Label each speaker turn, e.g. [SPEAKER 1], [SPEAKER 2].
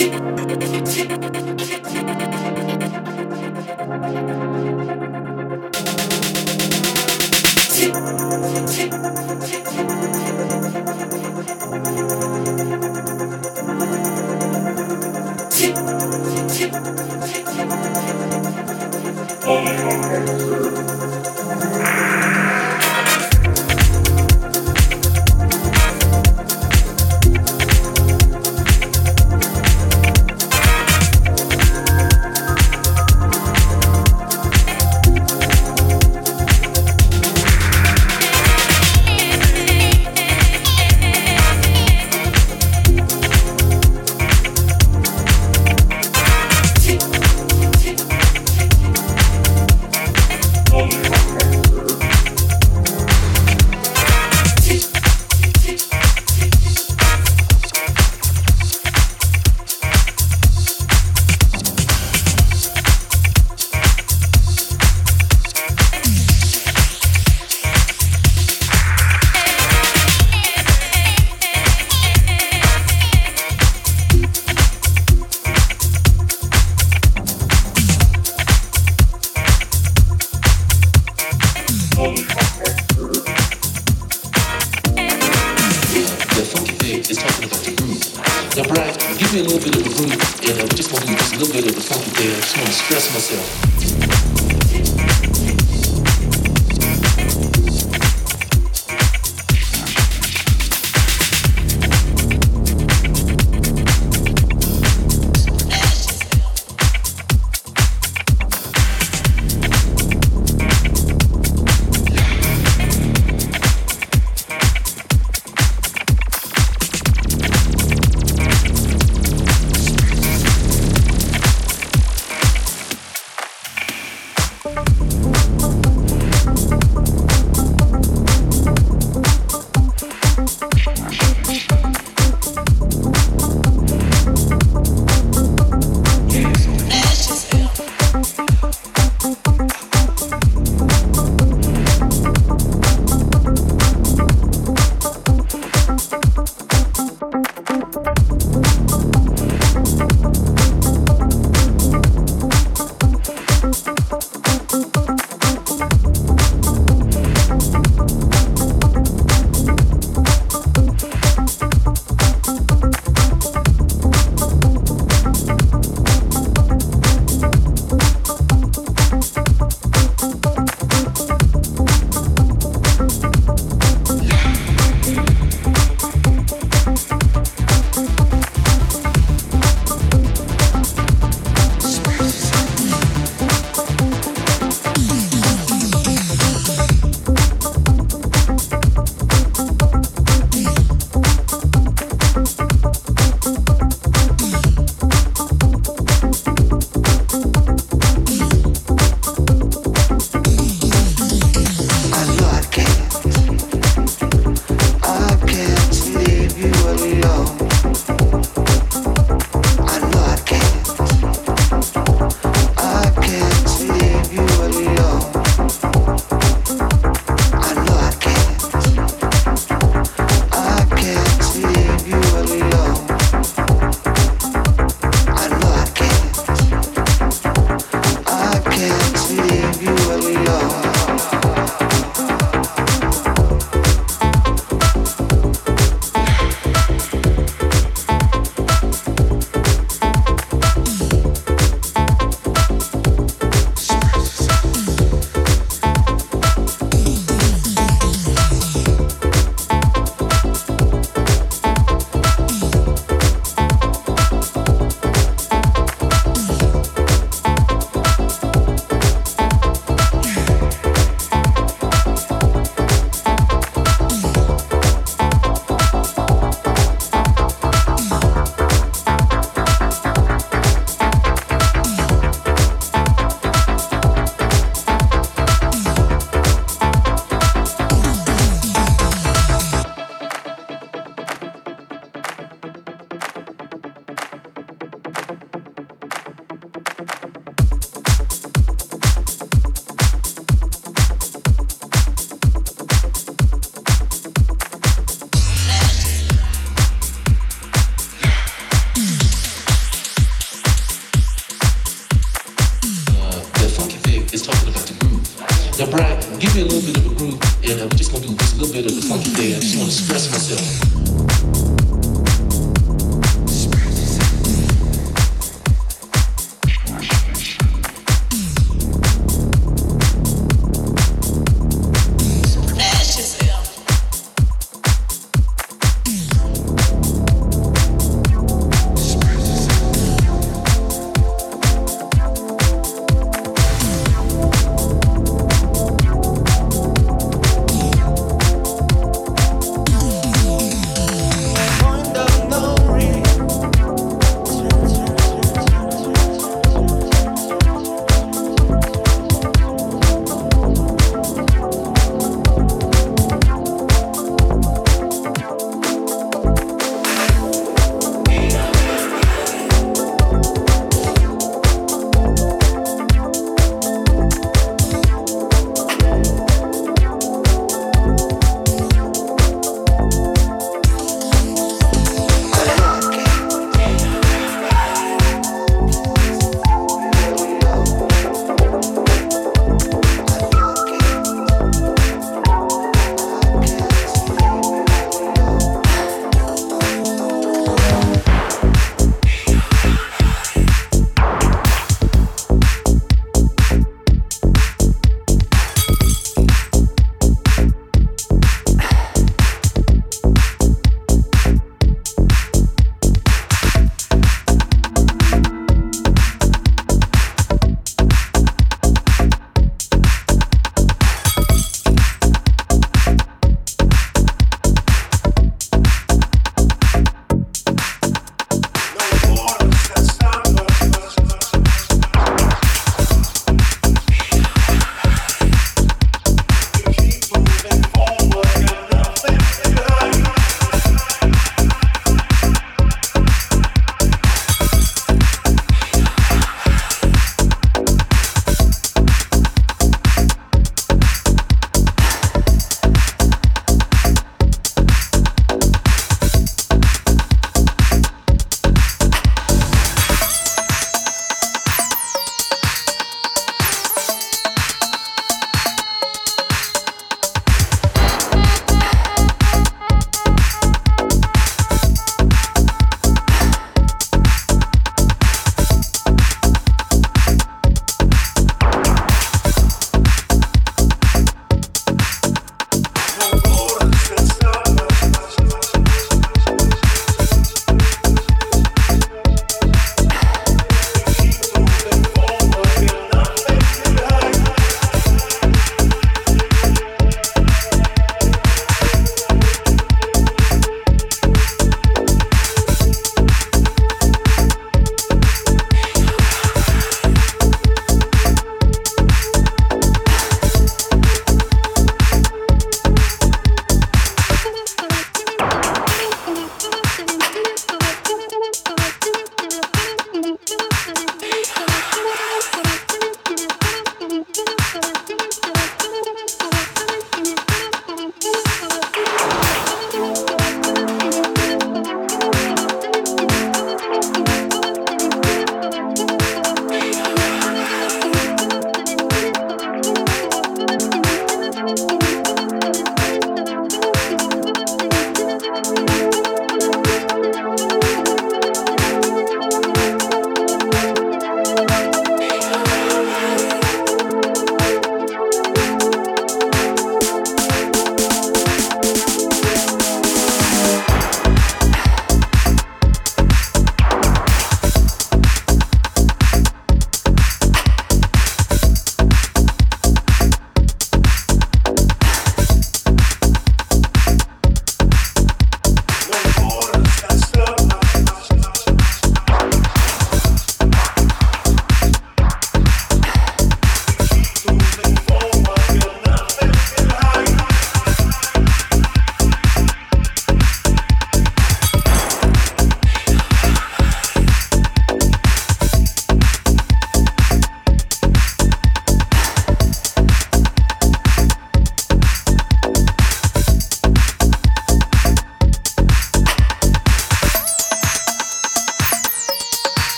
[SPEAKER 1] you.